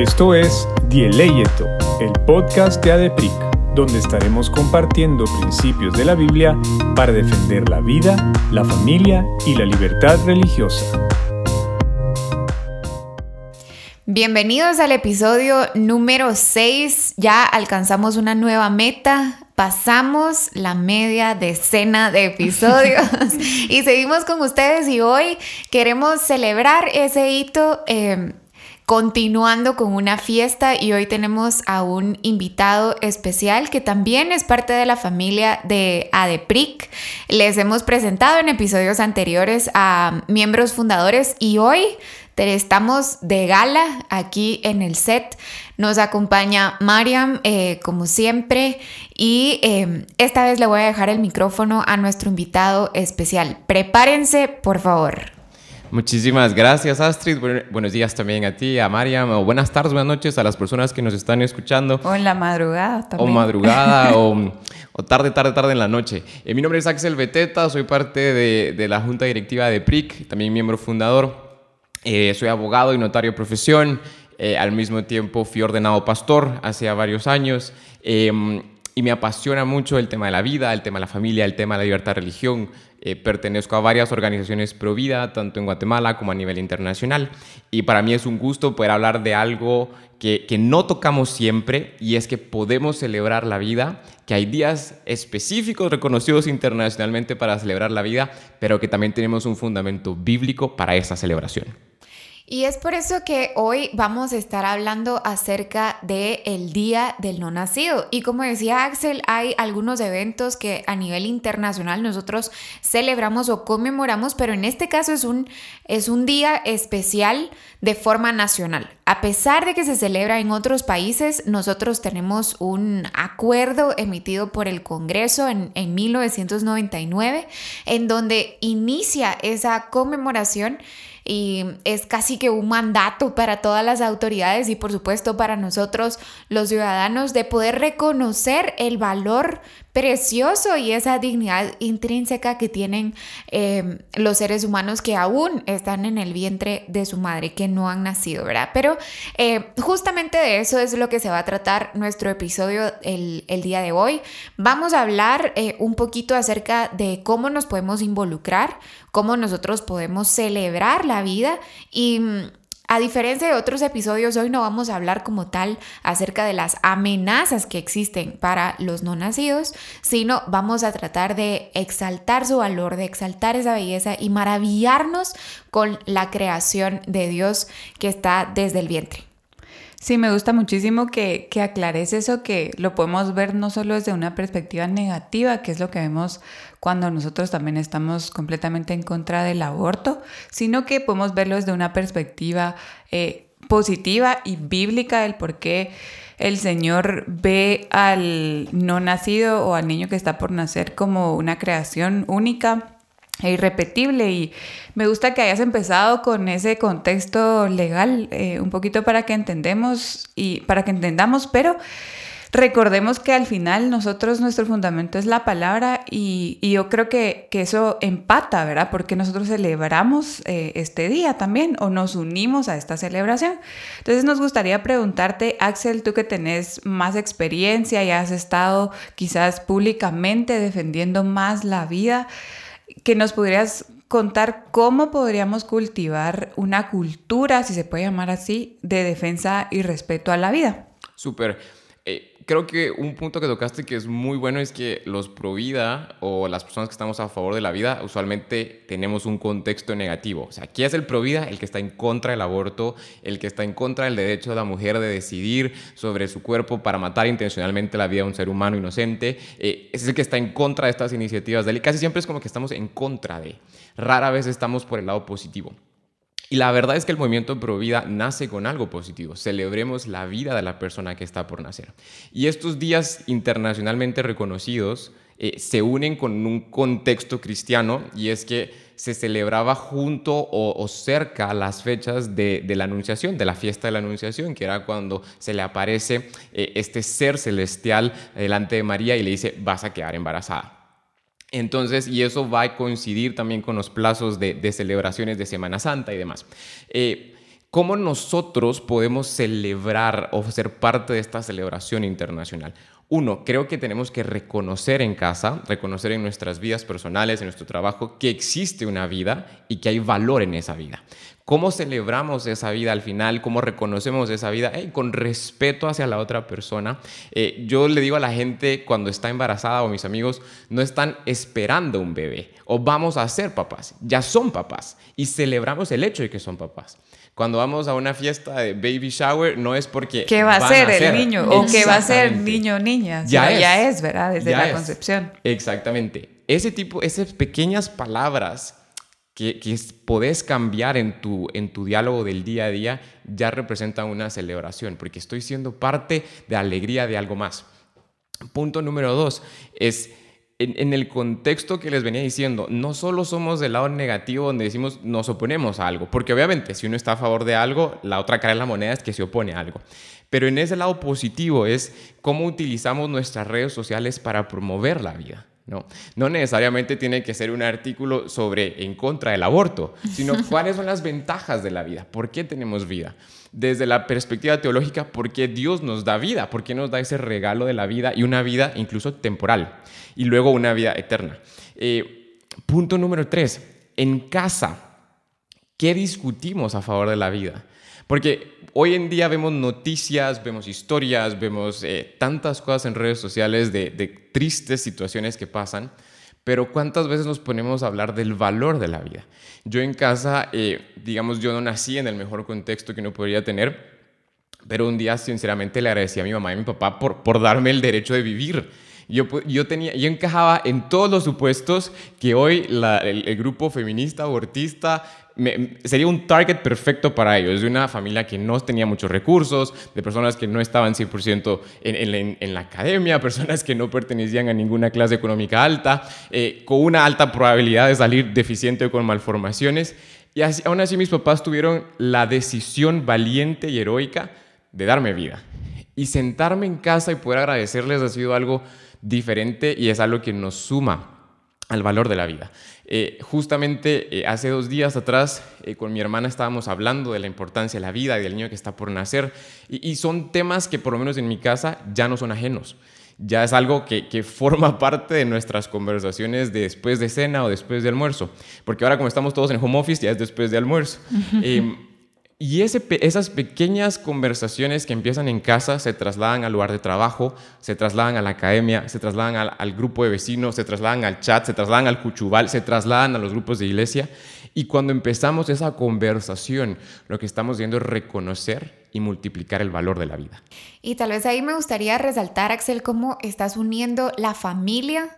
Esto es Dieleyeto, el podcast de ADEPRIC, donde estaremos compartiendo principios de la Biblia para defender la vida, la familia y la libertad religiosa. Bienvenidos al episodio número 6. Ya alcanzamos una nueva meta. Pasamos la media decena de episodios y seguimos con ustedes y hoy queremos celebrar ese hito eh, continuando con una fiesta y hoy tenemos a un invitado especial que también es parte de la familia de ADEPRIC. Les hemos presentado en episodios anteriores a miembros fundadores y hoy Estamos de gala aquí en el set. Nos acompaña Mariam, eh, como siempre, y eh, esta vez le voy a dejar el micrófono a nuestro invitado especial. Prepárense, por favor. Muchísimas gracias, Astrid. buenos días también a ti, a Mariam. O buenas tardes, buenas noches a las personas que nos están escuchando. O en la madrugada también. O madrugada, o, tarde, tarde, tarde en la noche. Eh, mi nombre es Axel Beteta, soy parte de, de la Junta Directiva de PRIC, también miembro fundador. Eh, soy abogado y notario de profesión. Eh, al mismo tiempo fui ordenado pastor hace varios años. Em, y me apasiona mucho el tema de la vida, el tema de la familia, el tema de la libertad de religión. Eh, pertenezco a varias organizaciones pro vida, tanto en Guatemala como a nivel internacional. Y para mí es un gusto poder hablar de algo que, que, no tocamos siempre y es que podemos celebrar la vida, que hay días específicos reconocidos internacionalmente para celebrar la vida, pero que también tenemos un fundamento bíblico para esa celebración. Y es por eso que hoy vamos a estar hablando acerca del el Día del No Nacido. Y como decía Axel, hay algunos eventos que a nivel internacional nosotros celebramos o conmemoramos, pero en este caso es un, es un día especial de forma nacional. A pesar de que se celebra en otros países, nosotros tenemos un acuerdo emitido por el Congreso en, en 1999 en donde inicia esa conmemoración y es casi que un mandato para todas las autoridades y por supuesto para nosotros los ciudadanos de poder reconocer el valor precioso y esa dignidad intrínseca que tienen em, los seres humanos que aún están en el vientre de su madre, que no han nacido, ¿verdad? Pero eh, justamente de eso es lo que se va a tratar nuestro episodio el, día de hoy. Vamos a hablar eh, un poquito acerca de cómo nos podemos involucrar, cómo nosotros podemos celebrar la vida y mm, a diferencia de otros episodios, hoy no vamos a hablar como tal acerca de las amenazas que existen para los no nacidos, sino vamos a tratar de exaltar su valor, de exaltar esa belleza y maravillarnos con la creación de Dios que está desde el vientre. Sí, me gusta muchísimo que, que aclares eso, que lo podemos ver no solo desde una perspectiva negativa, que es lo que vemos cuando nosotros también estamos completamente en contra del aborto, sino que podemos verlo desde una perspectiva eh, positiva y bíblica del por qué el Señor ve al no nacido o al niño que está por nacer como una creación única e irrepetible y me gusta que hayas empezado con ese contexto legal eh, un poquito para que entendemos y para que entendamos, pero recordemos que al final nosotros nuestro fundamento es la palabra y, yo creo que, eso empata, ¿verdad? Porque nosotros celebramos eh, este día también o nos unimos a esta celebración. Entonces nos gustaría preguntarte, Axel, tú que tenés más experiencia y has estado quizás públicamente defendiendo más la vida, que nos podrías contar cómo podríamos cultivar una cultura, si se puede llamar así, de defensa y respeto a la vida. Súper. Creo que un punto que tocaste que es muy bueno es que los pro vida o las personas que estamos a favor de la vida usualmente tenemos un contexto negativo. O sea, ¿quién es el pro vida? El que está en contra del aborto, el que está en contra del derecho de la mujer de decidir sobre su cuerpo para matar intencionalmente la vida de un ser humano inocente. Eh, es el que está en contra de estas iniciativas. Casi siempre es como que estamos en contra de. Rara vez estamos por el lado positivo. Y la verdad es que el movimiento Pro Vida nace con algo positivo. Celebremos la vida de la persona que está por nacer. Y estos días internacionalmente reconocidos eh, se unen con un contexto cristiano y es que se celebraba junto o, cerca las fechas de, la Anunciación, de la fiesta de la Anunciación, que era cuando se le aparece eh, este ser celestial delante de María y le dice, vas a quedar embarazada. Entonces, y eso va a coincidir también con los plazos de, celebraciones de Semana Santa y demás. Eh, ¿Cómo nosotros podemos celebrar o ser parte de esta celebración internacional? Uno, creo que tenemos que reconocer en casa, reconocer en nuestras vidas personales, en nuestro trabajo, que existe una vida y que hay valor en esa vida. ¿Cómo celebramos esa vida al final? ¿Cómo reconocemos esa vida? con respeto hacia la otra persona. Eh, yo le digo a la gente cuando está embarazada o mis amigos, no están esperando un bebé o vamos a ser papás, ya son papás y celebramos el hecho de que son papás. Cuando vamos a una fiesta de baby shower, no es porque. ¿Qué va a ser el niño? ¿O qué va a ser niño o niña? Ya, es. ya es, ¿verdad? Desde la concepción. Exactamente. Ese tipo, esas pequeñas palabras que, que, podés cambiar en tu, en tu diálogo del día a día ya representan una celebración, porque estoy siendo parte de alegría de algo más. Punto número dos es en, el contexto que les venía diciendo, no solo somos del lado negativo donde decimos nos oponemos a algo, porque obviamente si uno está a favor de algo, la otra cara de la moneda es que se opone a algo. Pero en ese lado positivo es cómo utilizamos nuestras redes sociales para promover la vida. No, no necesariamente tiene que ser un artículo sobre en contra del aborto, sino cuáles son las ventajas de la vida, por qué tenemos vida. Desde la perspectiva teológica, por qué Dios nos da vida, por qué nos da ese regalo de la vida y una vida incluso temporal y luego una vida eterna. Eh, punto número tres, en casa, ¿qué discutimos a favor de la vida? Porque hoy en día vemos noticias, vemos historias, vemos eh, tantas cosas en redes sociales de, tristes situaciones que pasan, pero ¿cuántas veces nos ponemos a hablar del valor de la vida? Yo en casa, eh, digamos, yo no nací en el mejor contexto que uno podría tener, pero un día sinceramente le agradecí a mi mamá y a mi papá por, por darme el derecho de vivir yo, yo, tenía, yo encajaba en todos los supuestos que hoy el, grupo feminista, abortista, sería un target perfecto para ellos, de una familia que no tenía muchos recursos, de personas que no estaban 100% en, en, la academia, personas que no pertenecían a ninguna clase económica alta, eh, con una alta probabilidad de salir deficiente o con malformaciones. Y así, aún así mis papás tuvieron la decisión valiente y heroica de darme vida. Y sentarme en casa y poder agradecerles ha sido algo diferente y es algo que nos suma al valor de la vida. Eh, justamente eh, hace dos días atrás eh, con mi hermana estábamos hablando de la importancia de la vida y del niño que está por nacer y, son temas que por lo menos en mi casa ya no son ajenos. Ya es algo que, que, forma parte de nuestras conversaciones de después de cena o después de almuerzo. Porque ahora como estamos todos en home office ya es después de almuerzo. Y esas pequeñas conversaciones que empiezan en casa se trasladan al lugar de trabajo, se trasladan a la academia, se trasladan al, grupo de vecinos, se trasladan al chat, se trasladan al cuchubal, se trasladan a los grupos de iglesia. Y cuando empezamos esa conversación, lo que estamos viendo es reconocer y multiplicar el valor de la vida. Y tal vez ahí me gustaría resaltar, Axel, cómo estás uniendo la familia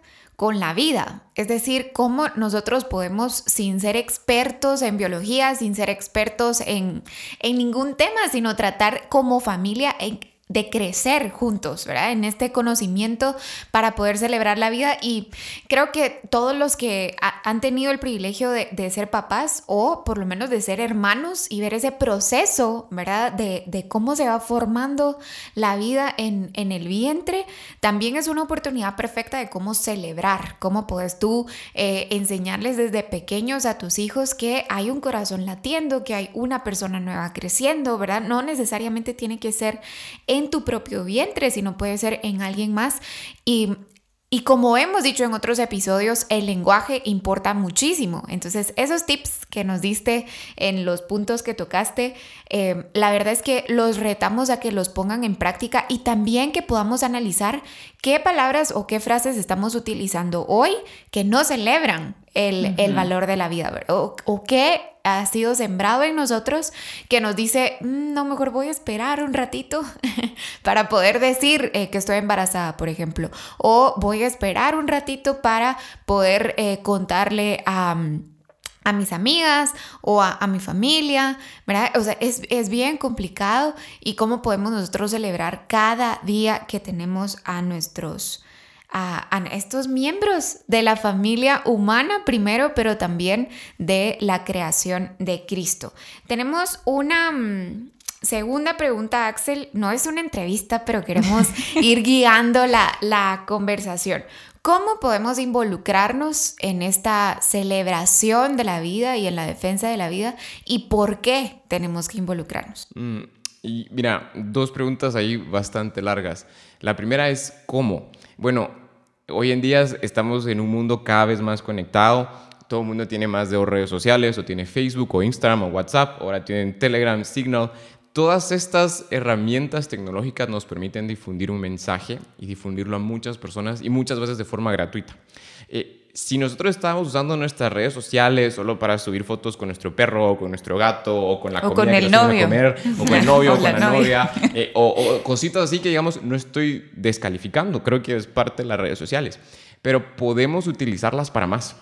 con la vida. Es decir, cómo nosotros podemos, sin ser expertos en biología, sin ser expertos en, en ningún tema, sino tratar como familia en de crecer juntos, ¿verdad? En este conocimiento para poder celebrar la vida. Y creo que todos los que han tenido el privilegio de, ser papás o por lo menos de ser hermanos y ver ese proceso, ¿verdad? De, cómo se va formando la vida en, el vientre, también es una oportunidad perfecta de cómo celebrar, cómo puedes tú eh, enseñarles desde pequeños a tus hijos que hay un corazón latiendo, que hay una persona nueva creciendo, ¿verdad? No necesariamente tiene que ser en tu propio vientre, sino puede ser en alguien más. Y y como hemos dicho en otros episodios, el lenguaje importa muchísimo. Entonces, esos tips que nos diste en los puntos que tocaste, eh, la verdad es que los retamos a que los pongan en práctica y también que podamos analizar qué palabras o qué frases estamos utilizando hoy que no celebran el, valor de la vida o, o qué ha sido sembrado en nosotros que nos dice, mm, no, mejor voy a esperar un ratito para poder decir eh, que estoy embarazada, por ejemplo, o voy a esperar un ratito para poder eh, contarle a a mis amigas o a, mi familia. O sea, es, es, bien complicado y cómo podemos nosotros celebrar cada día que tenemos a nuestros, a, estos miembros de la familia humana primero, pero también de la creación de Cristo. Tenemos una mm, segunda pregunta, Axel. No es una entrevista, pero queremos ir guiando la, la conversación. ¿Cómo podemos involucrarnos en esta celebración de la vida y en la defensa de la vida? ¿Y por qué tenemos que involucrarnos? Mm, y mira, dos preguntas ahí bastante largas. La primera es ¿cómo? Bueno, hoy en día estamos en un mundo cada vez más conectado. Todo el mundo tiene más de dos redes sociales, o tiene Facebook, o Instagram, o WhatsApp, ahora tienen Telegram, Signal. Todas estas herramientas tecnológicas nos permiten difundir un mensaje y difundirlo a muchas personas y muchas veces de forma gratuita. Eh, si nosotros estamos usando nuestras redes sociales solo para subir fotos con nuestro perro o con nuestro gato o con la o comida con el que nos vamos a novio. comer o con el novio o, O con la la novia. novia eh, o, o cositas así que digamos no estoy descalificando, creo que es parte de las redes sociales, pero podemos utilizarlas para más.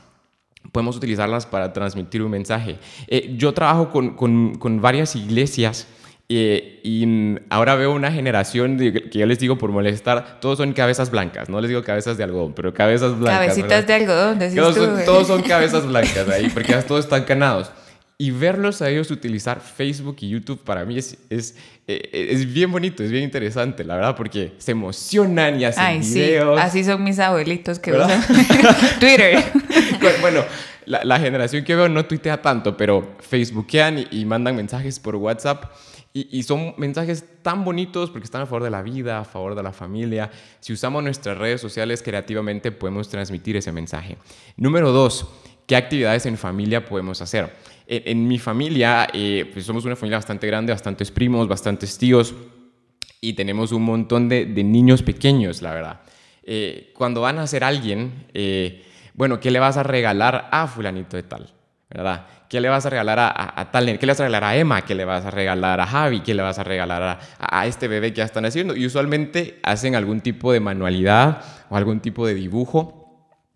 Podemos utilizarlas para transmitir un mensaje. Eh, yo trabajo con, con- con varias iglesias eh, y ahora veo una generación de- que yo les digo por molestar, todos son cabezas blancas, no les digo cabezas de algodón, pero cabezas blancas. Cabecitas ¿verdad? de algodón, decís Todos tú, son, todos son cabezas blancas ahí, porque todos están canados. Y verlos a ellos utilizar Facebook y YouTube para mí es, es, eh, es bien bonito, es bien interesante, la verdad, porque se emocionan y hacen Ay, sí, videos. así son mis abuelitos que ¿Verdad? usan Twitter. bueno, la, generación que veo no tuitea tanto, pero facebookean y, y mandan mensajes por WhatsApp. Y, son mensajes tan bonitos porque están a favor de la vida, a favor de la familia. Si usamos nuestras redes sociales creativamente, podemos transmitir ese mensaje. Número dos, ¿qué actividades en familia podemos hacer? En, mi familia, eh, pues somos una familia bastante grande, bastantes primos, bastantes tíos y tenemos un montón de, niños pequeños, la verdad. Eh, cuando van a hacer alguien, eh, bueno, ¿qué le vas a regalar a fulanito de tal? ¿Verdad? ¿Qué le vas a regalar a, a- a tal? ¿Qué le vas a regalar a Emma? ¿Qué le vas a regalar a Javi? ¿Qué le vas a regalar a, a este bebé que ya están haciendo? Y usualmente hacen algún tipo de manualidad o algún tipo de dibujo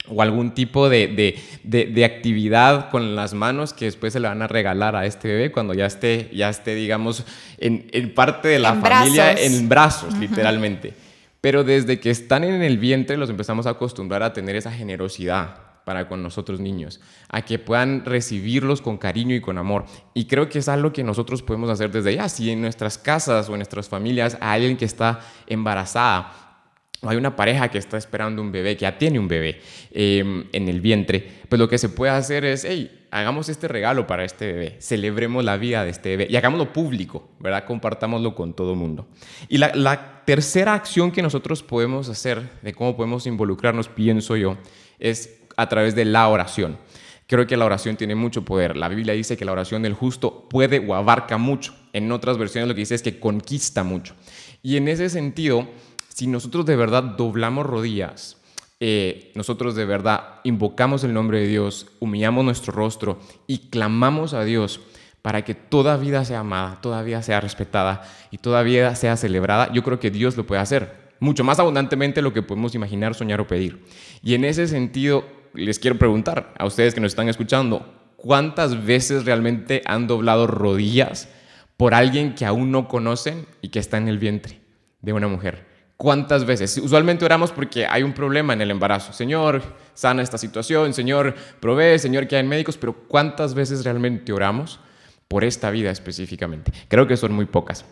o algún tipo de, de- de- de actividad con las manos que después se le van a regalar a este bebé cuando ya esté, ya esté digamos, en, en parte de la En familia, brazos. en brazos, literalmente. Pero desde que están en el vientre los empezamos a acostumbrar a tener esa generosidad para con nosotros niños, a que puedan recibirlos con cariño y con amor. Y creo que es algo que nosotros podemos hacer desde ya. Si en nuestras casas o en nuestras familias hay alguien que está embarazada hay una pareja que está esperando un bebé, que ya tiene un bebé eh, en el vientre, pues lo que se puede hacer es, hey, hagamos este regalo para este bebé, celebremos la vida de este bebé y hagámoslo público, ¿verdad? Compartámoslo con todo el mundo. Y la, la tercera acción que nosotros podemos hacer, de cómo podemos involucrarnos, pienso yo, es a través de la oración. Creo que la oración tiene mucho poder. La Biblia dice que la oración del justo puede o abarca mucho. En otras versiones lo que dice es que conquista mucho. Y en ese sentido, si nosotros de verdad doblamos rodillas, eh, nosotros de verdad invocamos el nombre de Dios, humillamos nuestro rostro y clamamos a Dios para que toda vida sea amada, toda vida sea respetada y toda vida sea celebrada, yo creo que Dios lo puede hacer mucho más abundantemente de lo que podemos imaginar, soñar o pedir. Y en ese sentido, les quiero preguntar a ustedes que nos están escuchando, ¿cuántas veces realmente han doblado rodillas por alguien que aún no conocen y que está en el vientre de una mujer? ¿Cuántas veces? Usualmente oramos porque hay un problema en el embarazo. Señor, sana esta situación, Señor, provee, Señor, que hay médicos, pero ¿cuántas veces realmente oramos por esta vida específicamente? Creo que son muy pocas.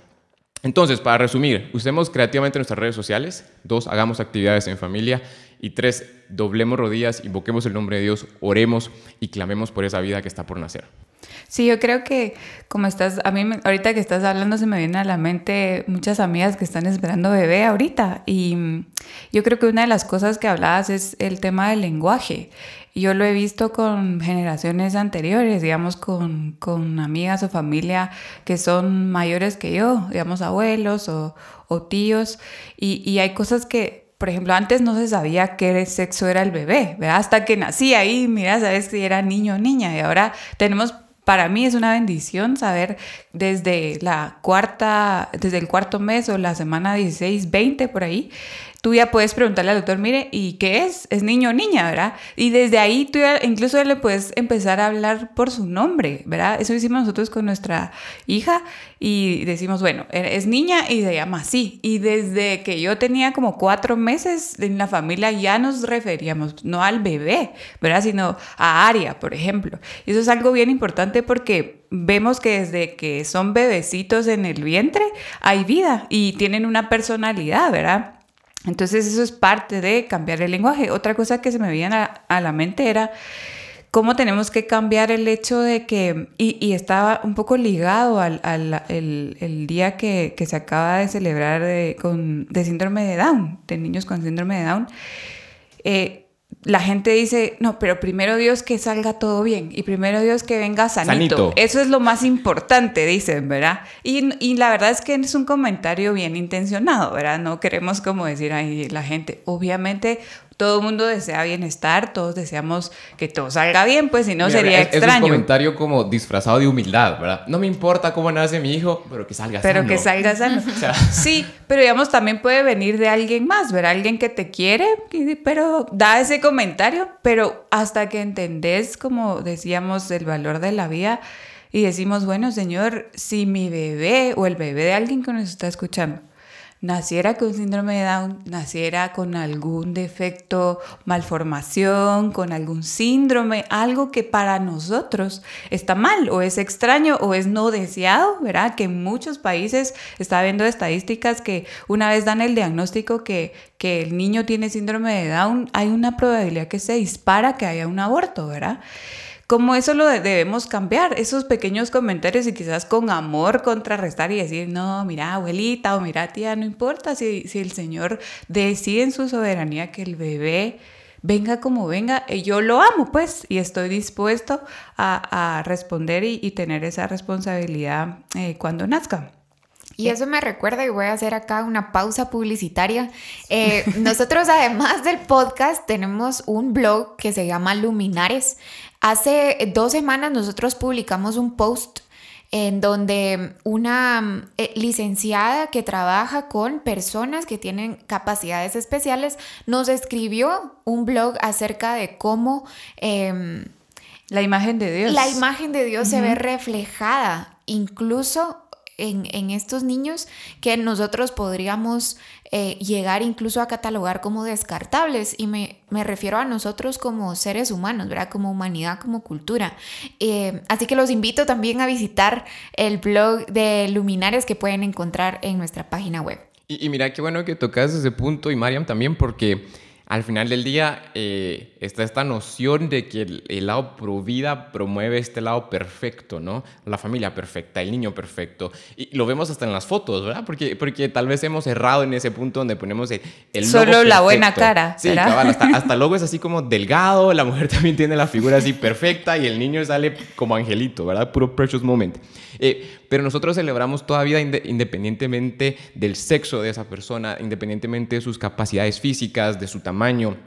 Entonces, para resumir, usemos creativamente nuestras redes sociales. Dos, hagamos actividades en familia. Y tres, doblemos rodillas, invoquemos el nombre de Dios, oremos y clamemos por esa vida que está por nacer. Sí, yo creo que como estás, a mí ahorita que estás hablando se me viene a la mente muchas amigas que están esperando bebé ahorita y mm, yo creo que una de las cosas que hablabas es el tema del lenguaje. Yo lo he visto con generaciones anteriores, digamos, con, con amigas o familia que son mayores que yo, digamos, abuelos o, o tíos, y, y hay cosas que, por ejemplo, antes no se sabía qué sexo era el bebé, ¿verdad? Hasta que nacía ahí, mira, sabes si era niño o niña, y ahora tenemos para mí es una bendición saber desde la cuarta, desde el cuarto mes o la semana 16, 20 por ahí, tú ya puedes preguntarle al doctor, mire, ¿y qué es? ¿Es niño o niña, verdad? Y desde ahí tú ya incluso le puedes empezar a hablar por su nombre, ¿verdad? Eso hicimos nosotros con nuestra hija y decimos, bueno, es niña y se llama así. Y desde que yo tenía como cuatro meses en la familia ya nos referíamos, no al bebé, ¿verdad? Sino a Aria, por ejemplo. Y eso es algo bien importante porque vemos que desde que son bebecitos en el vientre hay vida y tienen una personalidad, ¿verdad? Entonces eso es parte de cambiar el lenguaje. Otra cosa que se me viene a, la mente era cómo tenemos que cambiar el hecho de que, y, estaba un poco ligado al, el, día que, se acaba de celebrar de, con, de síndrome de Down, de niños con síndrome de Down. Eh, la gente dice, no, pero primero Dios que salga todo bien y primero Dios que venga sanito. Eso es lo más importante, dicen, ¿verdad? Y, y, la verdad es que es un comentario bien intencionado, ¿verdad? No queremos como decir, ahí la gente, obviamente todo el mundo desea bienestar, todos deseamos que todo salga bien, pues si no sería extraño. Es un comentario como disfrazado de humildad, ¿verdad? No me importa cómo nace mi hijo, pero que salga sano. Pero que salga sano. Sí, pero digamos también puede venir de alguien más, ver alguien que te quiere, pero da ese comentario, pero hasta que entendés, como decíamos, el valor de la vida y decimos, bueno, Señor, si mi bebé o el bebé de alguien que nos está escuchando naciera con síndrome de Down, naciera con algún defecto, malformación, con algún síndrome, algo que para nosotros está mal o es extraño o es no deseado, ¿verdad? Que en muchos países está viendo estadísticas que una vez dan el diagnóstico que, que el niño tiene síndrome de Down, hay una probabilidad que se dispara que haya un aborto, ¿verdad? Como eso lo debemos cambiar, esos pequeños comentarios y quizás con amor contrarrestar y decir, no, mira abuelita o mira tía, no importa si, si el Señor decide en su soberanía que el bebé venga como venga, eh, yo lo amo pues y estoy dispuesto a, responder y, tener esa responsabilidad eh, cuando nazca. Y eso me recuerda, y voy a hacer acá una pausa publicitaria. Eh, nosotros, además del podcast, tenemos un blog que se llama Luminares. Hace dos semanas nosotros publicamos un post en donde una eh, licenciada que trabaja con personas que tienen capacidades especiales nos escribió un blog acerca de cómo... Em, la imagen de Dios. La imagen de Dios se ve reflejada incluso en, estos niños que nosotros podríamos eh, llegar incluso a catalogar como descartables. Y me, refiero a nosotros como seres humanos, ¿verdad? Como humanidad, como cultura. Eh, así que los invito también a visitar el blog de Luminares que pueden encontrar en nuestra página web. Y, y mira, qué bueno que tocas ese punto y Mariam también porque al final del día eh, está esta noción de que el, lado pro vida promueve este lado perfecto, ¿no? La familia perfecta, el niño perfecto. Y lo vemos hasta en las fotos, ¿verdad? Porque, porque tal vez hemos errado en ese punto donde ponemos el, el Solo la buena cara. Sí, cabal, hasta, hasta luego es así como delgado, la mujer también tiene la figura así perfecta y el niño sale como angelito, ¿verdad? Puro precious moment. Eh, pero nosotros celebramos toda vida independientemente del sexo de esa persona, independientemente de sus capacidades físicas, de su tamaño,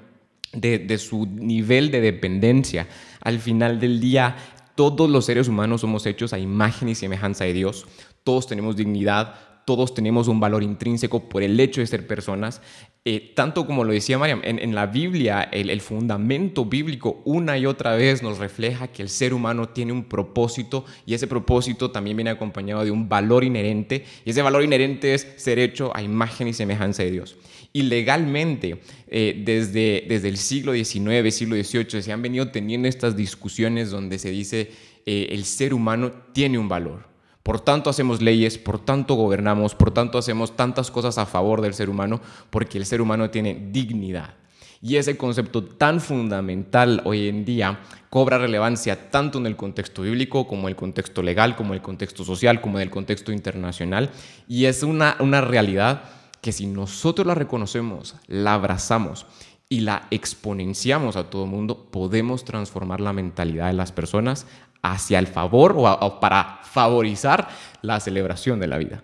de, de su nivel de dependencia. Al final del día, todos los seres humanos somos hechos a imagen y semejanza de Dios. Todos tenemos dignidad, todos tenemos un valor intrínseco por el hecho de ser personas. Eh, tanto como lo decía Mariam, en, la Biblia el, fundamento bíblico una y otra vez nos refleja que el ser humano tiene un propósito y ese propósito también viene acompañado de un valor inherente y ese valor inherente es ser hecho a imagen y semejanza de Dios. Y legalmente, eh, desde, desde el siglo XIX, siglo XVIII, se han venido teniendo estas discusiones donde se dice eh, el ser humano tiene un valor por tanto hacemos leyes, por tanto gobernamos, por tanto hacemos tantas cosas a favor del ser humano, porque el ser humano tiene dignidad. Y ese concepto tan fundamental hoy en día cobra relevancia tanto en el contexto bíblico como en el contexto legal, como en el contexto social, como en el contexto internacional. Y es una, una realidad que si nosotros la reconocemos, la abrazamos y la exponenciamos a todo el mundo, podemos transformar la mentalidad de las personas hacia el favor o, para favorizar la celebración de la vida.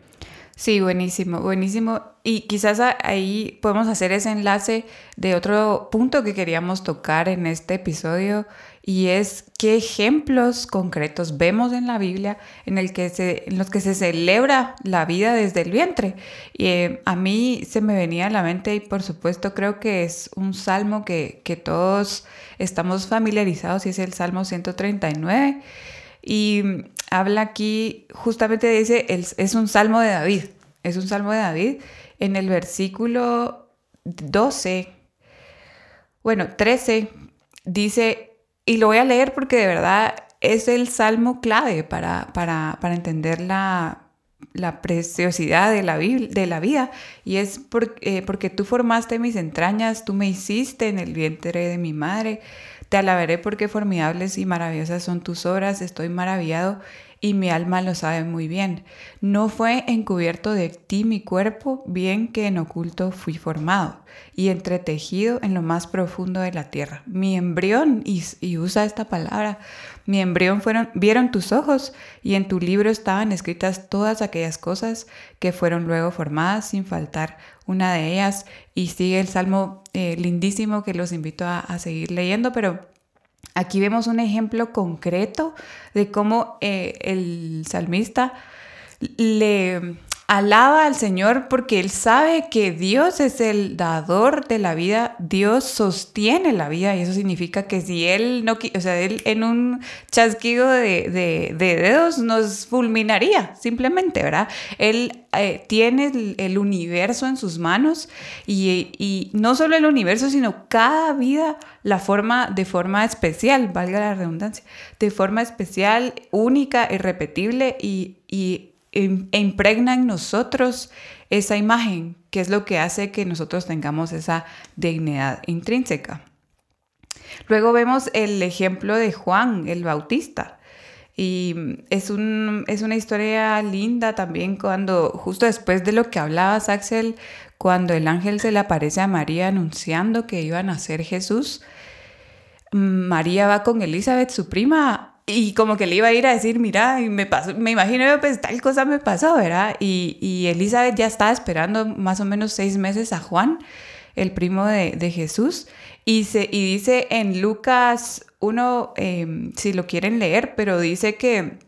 Sí, buenísimo, buenísimo. Y quizás ahí podemos hacer ese enlace de otro punto que queríamos tocar en este episodio y es qué ejemplos concretos vemos en la Biblia en, los que se celebra la vida desde el vientre. Y eh, a mí se me venía a la mente y por supuesto creo que es un salmo que, que todos estamos familiarizados y es el Salmo 139. Y habla aquí, justamente dice, es un salmo de David, es un salmo de David. En el versículo 12, bueno, 13, dice, y lo voy a leer porque de verdad es el salmo clave para, para, entender la, la preciosidad de la, de la vida y es eh, porque tú formaste mis entrañas, tú me hiciste en el vientre de mi madre. Te alabaré porque formidables y maravillosas son tus obras, estoy maravillado y mi alma lo sabe muy bien. No fue encubierto de ti mi cuerpo, bien que en oculto fui formado y entretejido en lo más profundo de la tierra. Mi embrión, y, usa esta palabra, mi embrión fueron, vieron tus ojos y en tu libro estaban escritas todas aquellas cosas que fueron luego formadas sin faltar una de ellas. Y sigue el salmo eh, lindísimo que los invito a, a seguir leyendo, pero Aquí vemos un ejemplo concreto de cómo eh, el salmista le alaba al Señor porque él sabe que Dios es el dador de la vida, Dios sostiene la vida y eso significa que si él no, o sea, él en un chasquido de, dedos nos fulminaría, simplemente, ¿verdad? Él eh, tiene el, universo en sus manos y, y, no solo el universo, sino cada vida la forma de forma especial, valga la redundancia, de forma especial, única, irrepetible y e impregna en nosotros esa imagen, que es lo que hace que nosotros tengamos esa dignidad intrínseca. Luego vemos el ejemplo de Juan el Bautista. Y es, un, es una historia linda también cuando, justo después de lo que hablabas, Axel, cuando el ángel se le aparece a María anunciando que iba a nacer Jesús, María va con Elizabeth, su prima, y como que le iba a ir a decir, mira, me pasó, me imagino, pues tal cosa me pasó, ¿verdad? Y, y Elizabeth ya estaba esperando más o menos seis meses a Juan, el primo de, de Jesús, y, se, y dice en Lucas 1, em, si lo quieren leer, pero dice que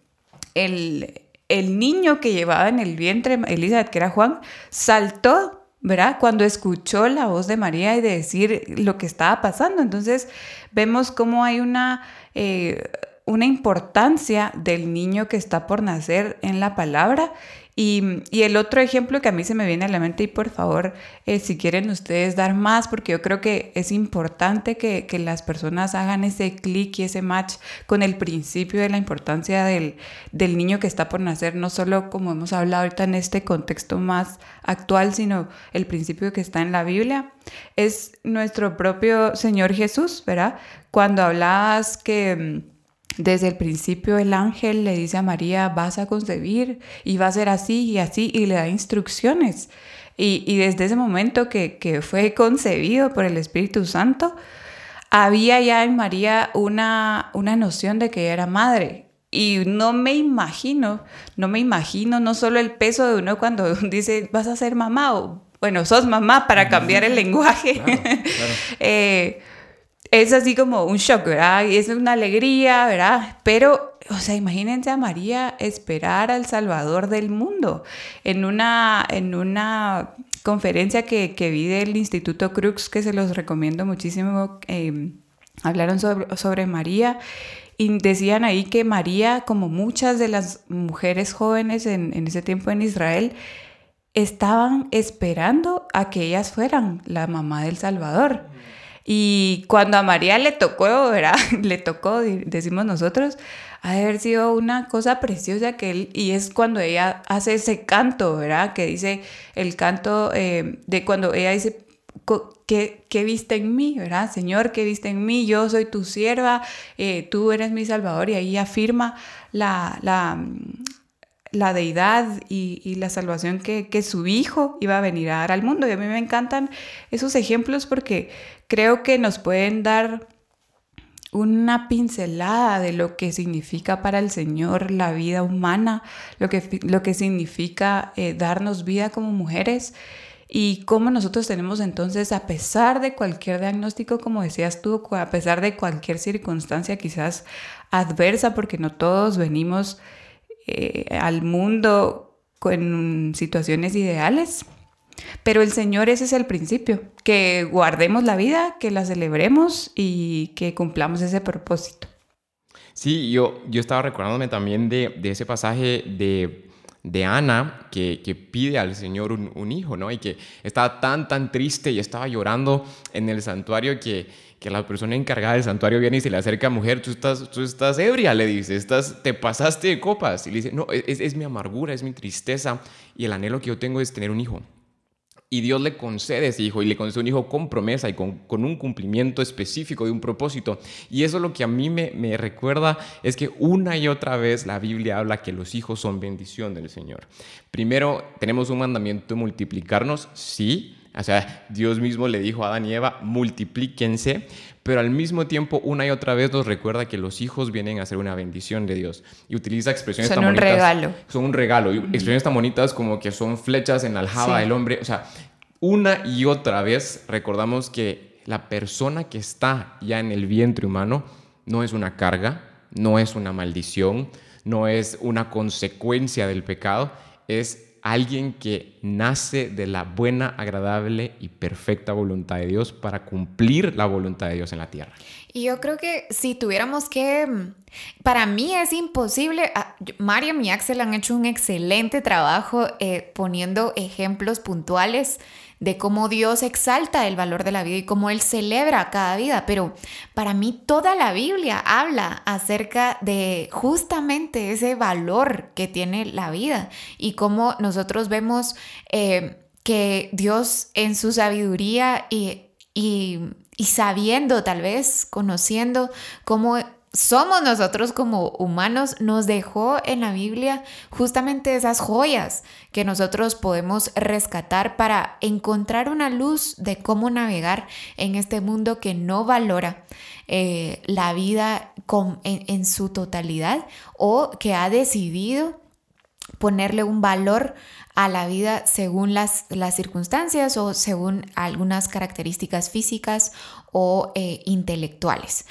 el, el niño que llevaba en el vientre Elizabeth, que era Juan, saltó ¿verdad? Cuando escuchó la voz de María y de decir lo que estaba pasando. Entonces vemos cómo hay una, eh, una importancia del niño que está por nacer en la palabra. Y, el otro ejemplo que a mí se me viene a la mente, y por favor, eh, si quieren ustedes dar más, porque yo creo que es importante que, las personas hagan ese clic y ese match con el principio de la importancia del, del niño que está por nacer, no solo como hemos hablado ahorita en este contexto más actual, sino el principio que está en la Biblia, es nuestro propio Señor Jesús, ¿verdad? Cuando hablabas que desde el principio el ángel le dice a María, vas a concebir y va a ser así y así y le da instrucciones. Y, desde ese momento que, fue concebido por el Espíritu Santo, había ya en María una, una noción de que era madre. Y no me imagino, no me imagino no solo el peso de uno cuando dice, vas a ser mamá o, bueno, sos mamá para cambiar el lenguaje. Eh, es así como un shock, ¿verdad? Es una alegría, ¿verdad? Pero, o sea, imagínense a María esperar al Salvador del mundo. En una, en una conferencia que, que vi del Instituto Crux, que se los recomiendo muchísimo, em, hablaron sobre, sobre María y decían ahí que María, como muchas de las mujeres jóvenes en, en ese tiempo en Israel, estaban esperando a que ellas fueran la mamá del Salvador. Y cuando a María le tocó, ¿verdad? Le tocó, decimos nosotros, ha de haber sido una cosa preciosa que él, y es cuando ella hace ese canto, ¿verdad? Que dice el canto eh, de cuando ella dice, ¿qué, ¿qué, viste en mí, ¿verdad? Señor, ¿qué viste en mí? Yo soy tu sierva, eh, tú eres mi salvador, y ahí afirma la, la, la deidad y, la salvación que, que, su hijo iba a venir a dar al mundo. Y a mí me encantan esos ejemplos porque creo que nos pueden dar una pincelada de lo que significa para el Señor la vida humana, lo que, lo que significa eh, darnos vida como mujeres y cómo nosotros tenemos entonces, a pesar de cualquier diagnóstico, como decías tú, a pesar de cualquier circunstancia quizás adversa, porque no todos venimos eh, al mundo con situaciones ideales, pero el Señor ese es el principio, que guardemos la vida, que la celebremos y que cumplamos ese propósito. Sí, yo, yo estaba recordándome también de, ese pasaje de, de Ana que, pide al Señor un, hijo, ¿no? Y que estaba tan, tan triste y estaba llorando en el santuario que, que la persona encargada del santuario viene y se le acerca mujer, tú estás, tú estás ebria, le dice, estás, te pasaste de copas. Y le dice, no, es, es mi amargura, es mi tristeza y el anhelo que yo tengo es tener un hijo. Y Dios le concede ese hijo y le concede un hijo con promesa y con, un cumplimiento específico de un propósito. Y eso lo que a mí me, me, recuerda es que una y otra vez la Biblia habla que los hijos son bendición del Señor. Primero, tenemos un mandamiento de multiplicarnos, sí. O sea, Dios mismo le dijo a Adán y Eva, multiplíquense, pero al mismo tiempo una y otra vez nos recuerda que los hijos vienen a ser una bendición de Dios. Y utiliza expresiones son tan bonitas. Son un regalo. Son un regalo. Y expresiones tan bonitas como que son flechas en la aljaba del hombre. O sea, una y otra vez recordamos que la persona que está ya en el vientre humano no es una carga, no es una maldición, no es una consecuencia del pecado, es alguien que nace de la buena, agradable y perfecta voluntad de Dios para cumplir la voluntad de Dios en la tierra. Y yo creo que si tuviéramos que, para mí es imposible, ah, Mariam y Axel han hecho un excelente trabajo eh, poniendo ejemplos puntuales de cómo Dios exalta el valor de la vida y cómo Él celebra cada vida. Pero para mí toda la Biblia habla acerca de justamente ese valor que tiene la vida y cómo nosotros vemos eh, que Dios en su sabiduría y, sabiendo tal vez, conociendo cómo somos nosotros como humanos, nos dejó en la Biblia justamente esas joyas que nosotros podemos rescatar para encontrar una luz de cómo navegar en este mundo que no valora eh, la vida en, su totalidad o que ha decidido ponerle un valor a la vida según las, las circunstancias o según algunas características físicas o eh, intelectuales.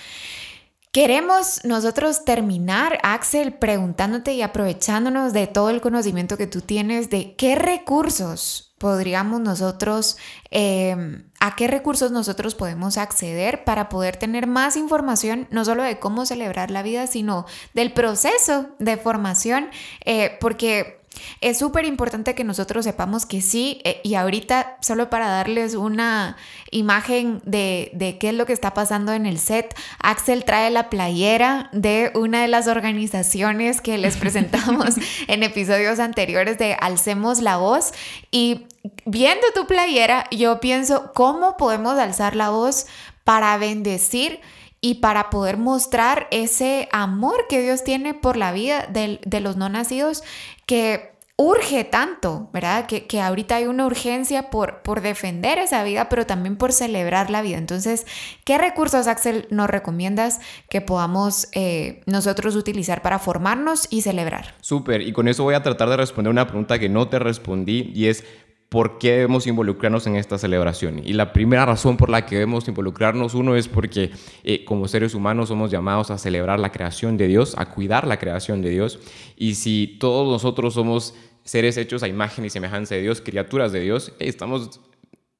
Queremos nosotros terminar, Axel, preguntándote y aprovechándonos de todo el conocimiento que tú tienes de qué recursos podríamos nosotros, em, a qué recursos nosotros podemos acceder para poder tener más información, no solo de cómo celebrar la vida, sino del proceso de formación, eh, porque es súper importante que nosotros sepamos que sí, eh, y ahorita solo para darles una imagen de, de, qué es lo que está pasando en el set, Axel trae la playera de una de las organizaciones que les presentamos en episodios anteriores de Alcemos la Voz y viendo tu playera yo pienso cómo podemos alzar la voz para bendecir y para poder mostrar ese amor que Dios tiene por la vida de, los no nacidos que urge tanto, ¿verdad? Que, que, ahorita hay una urgencia por, por defender esa vida, pero también por celebrar la vida. Entonces, ¿qué recursos, Axel, nos recomiendas que podamos eh, nosotros utilizar para formarnos y celebrar? Súper, y con eso voy a tratar de responder una pregunta que no te respondí y es, por qué debemos involucrarnos en esta celebración. Y la primera razón por la que debemos involucrarnos, uno, es porque eh, como seres humanos somos llamados a celebrar la creación de Dios, a cuidar la creación de Dios. Y si todos nosotros somos seres hechos a imagen y semejanza de Dios, criaturas de Dios, estamos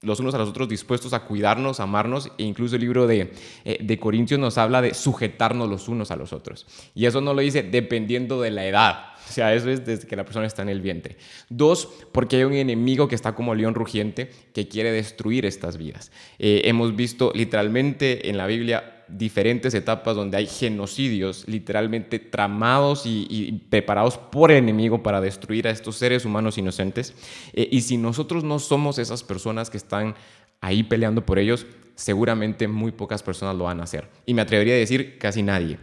los unos a los otros dispuestos a cuidarnos, amarnos, e incluso el libro de, eh, de, Corintios nos habla de sujetarnos los unos a los otros. Y eso no lo dice dependiendo de la edad, o sea, eso es desde que la persona está en el vientre. Dos, porque hay un enemigo que está como león rugiente que quiere destruir estas vidas. Eh, hemos visto literalmente en la Biblia diferentes etapas donde hay genocidios literalmente tramados y, preparados por el enemigo para destruir a estos seres humanos inocentes. Eh, y si nosotros no somos esas personas que están ahí peleando por ellos, seguramente muy pocas personas lo van a hacer. Y me atrevería a decir casi nadie.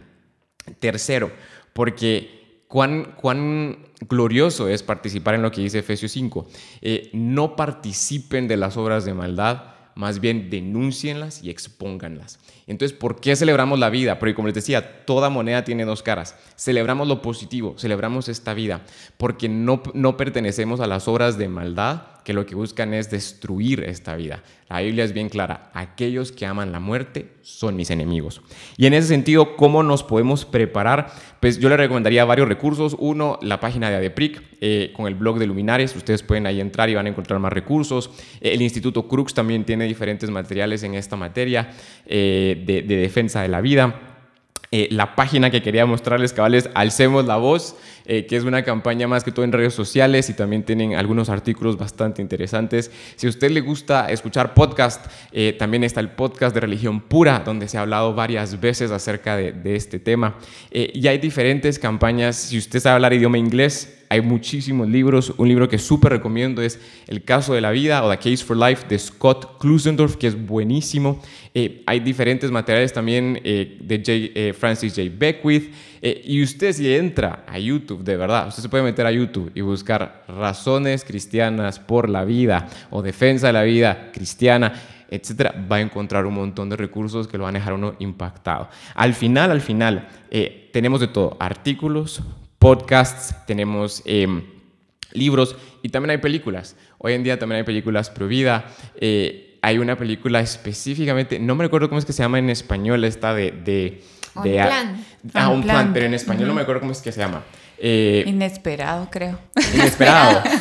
Tercero, porque cuán, glorioso es participar en lo que dice Efesios 5. Eh, no participen de las obras de maldad, más bien denúncienlas y expónganlas. Entonces, ¿por qué celebramos la vida? Porque como les decía, toda moneda tiene dos caras. Celebramos lo positivo, celebramos esta vida, porque no, no pertenecemos a las obras de maldad que lo que buscan es destruir esta vida. La Biblia es bien clara, aquellos que aman la muerte son mis enemigos. Y en ese sentido, ¿cómo nos podemos preparar? Pues yo le recomendaría varios recursos. Uno, la página de ADEPRIC eh, con el blog de Luminares. Ustedes pueden ahí entrar y van a encontrar más recursos. el Instituto Crux también tiene diferentes materiales en esta materia eh, de, defensa de la vida. Eh, la página que quería mostrarles, cabales, Alcemos la Voz, eh, que es una campaña más que todo en redes sociales y también tienen algunos artículos bastante interesantes. Si a usted le gusta escuchar podcast, eh, también está el podcast de Religión Pura, donde se ha hablado varias veces acerca de, de este tema. y hay diferentes campañas. Si usted sabe hablar idioma inglés, hay muchísimos libros. Un libro que súper recomiendo es El caso de la vida o The Case for Life de Scott Klusendorf, que es buenísimo. Eh, hay diferentes materiales también eh, de J, eh, Francis J. Beckwith. y usted si entra a YouTube, de verdad, usted se puede meter a YouTube y buscar razones cristianas por la vida o defensa de la vida cristiana etcétera, va a encontrar un montón de recursos que lo van a dejar uno impactado. Al final, al final, tenemos de todo, artículos, podcasts, tenemos em, libros y también hay películas. Hoy en día también hay películas pro vida. Eh, hay una película específicamente, no me recuerdo cómo es que se llama en español, esta de... de, de plan. Ah, un plan, pero en español no me acuerdo cómo es que se llama. Eh, inesperado, creo. Inesperado.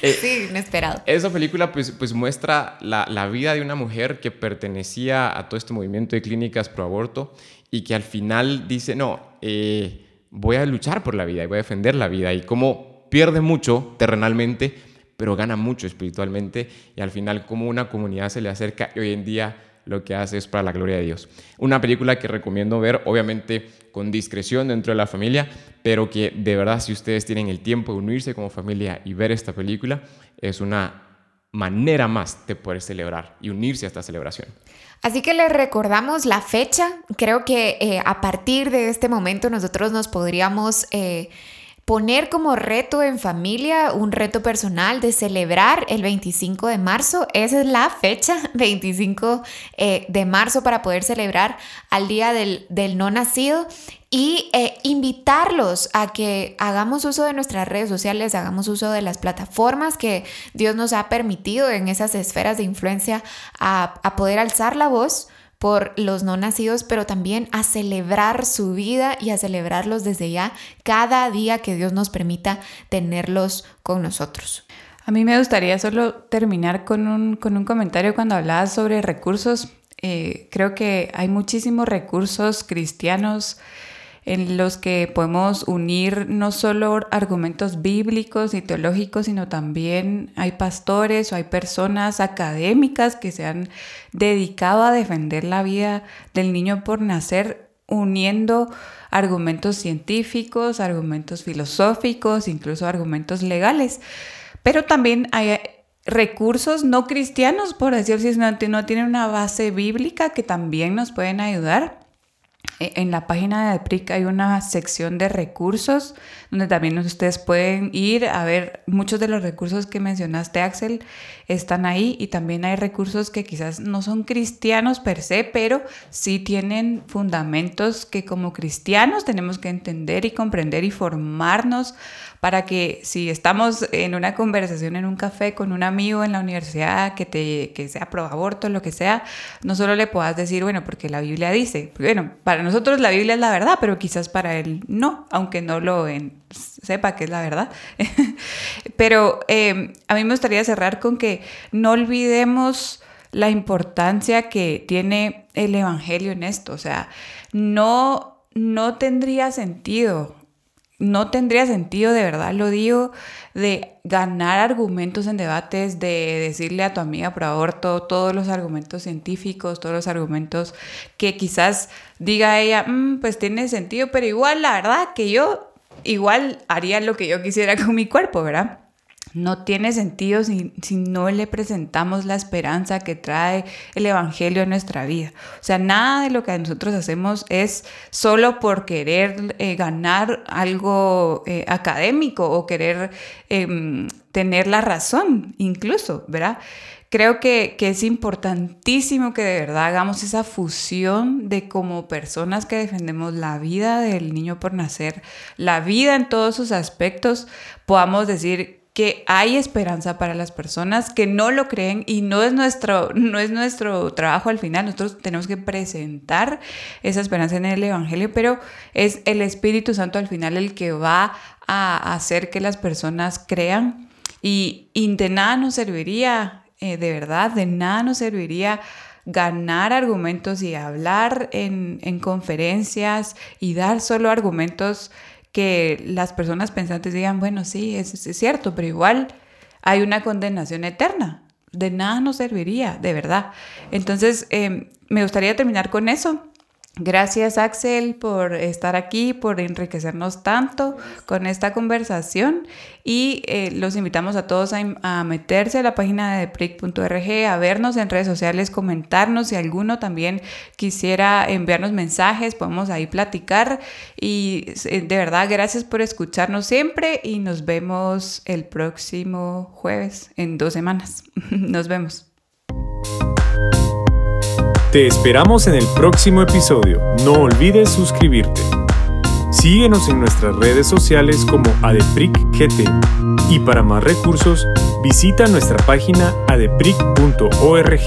Eh, sí, inesperado. Esa película pues, pues muestra la, la, vida de una mujer que pertenecía a todo este movimiento de clínicas pro aborto y que al final dice, no, eh, voy a luchar por la vida y voy a defender la vida. Y cómo pierde mucho terrenalmente, pero gana mucho espiritualmente. Y al final, como una comunidad se le acerca y hoy en día lo que hace es para la gloria de Dios. Una película que recomiendo ver, obviamente con discreción dentro de la familia, pero que de verdad si ustedes tienen el tiempo de unirse como familia y ver esta película, es una manera más de poder celebrar y unirse a esta celebración. Así que les recordamos la fecha. Creo que eh, a partir de este momento nosotros nos podríamos eh, poner como reto en familia, un reto personal de celebrar el 25 de marzo. Esa es la fecha, 25 eh, de marzo, para poder celebrar al Día del, del No Nacido y eh, invitarlos a que hagamos uso de nuestras redes sociales, hagamos uso de las plataformas que Dios nos ha permitido en esas esferas de influencia a, a poder alzar la voz por los no nacidos, pero también a celebrar su vida y a celebrarlos desde ya cada día que Dios nos permita tenerlos con nosotros. A mí me gustaría solo terminar con un, con un comentario cuando hablabas sobre recursos. Eh, creo que hay muchísimos recursos cristianos en los que podemos unir no solo argumentos bíblicos y teológicos, sino también hay pastores o hay personas académicas que se han dedicado a defender la vida del niño por nacer uniendo argumentos científicos, argumentos filosóficos, incluso argumentos legales. Pero también hay recursos no cristianos, por decir si no, no tienen una base bíblica, que también nos pueden ayudar. E, en la página de PRIC hay una sección de recursos donde también ustedes pueden ir a ver muchos de los recursos que mencionaste, Axel, están ahí y también hay recursos que quizás no son cristianos per se, pero sí tienen fundamentos que como cristianos tenemos que entender y comprender y formarnos para que si estamos en una conversación en un café con un amigo en la universidad que, te, que sea pro aborto, lo que sea, no solo le puedas decir, bueno, porque la Biblia dice, bueno, para nosotros la Biblia es la verdad, pero quizás para él no, aunque no lo sepa que es la verdad. pero eh, a mí me gustaría cerrar con que no olvidemos la importancia que tiene el Evangelio en esto, o sea, no, no tendría sentido no tendría sentido, de verdad lo digo, de ganar argumentos en debates, de decirle a tu amiga por aborto todos los argumentos científicos, todos los argumentos que quizás diga ella, mm, pues tiene sentido, pero igual la verdad que yo igual haría lo que yo quisiera con mi cuerpo, ¿verdad? No tiene sentido si, no le presentamos la esperanza que trae el Evangelio en nuestra vida. O sea, nada de lo que nosotros hacemos es solo por querer eh, ganar algo eh, académico o querer em, tener la razón, incluso, ¿verdad? Creo que, que, es importantísimo que de verdad hagamos esa fusión de como personas que defendemos la vida del niño por nacer, la vida en todos sus aspectos, podamos decir que hay esperanza para las personas que no lo creen y no es nuestro, no es nuestro trabajo al final. Nosotros tenemos que presentar esa esperanza en el Evangelio, pero es el Espíritu Santo al final el que va a hacer que las personas crean y, de nada nos serviría, eh, de verdad, de nada nos serviría ganar argumentos y hablar en, en conferencias y dar solo argumentos que las personas pensantes digan, bueno, sí, es, es cierto, pero igual hay una condenación eterna. De nada nos serviría, de verdad. Entonces, em, me gustaría terminar con eso. Gracias Axel por estar aquí, por enriquecernos tanto con esta conversación y eh, los invitamos a todos a, meterse a la página de pric.org, a vernos en redes sociales, comentarnos si alguno también quisiera enviarnos mensajes, podemos ahí platicar y eh, de verdad gracias por escucharnos siempre y nos vemos el próximo jueves en dos semanas. nos vemos. Te esperamos en el próximo episodio. No olvides suscribirte. Síguenos en nuestras redes sociales como ADEPRICGT y para más recursos visita nuestra página adepric.org.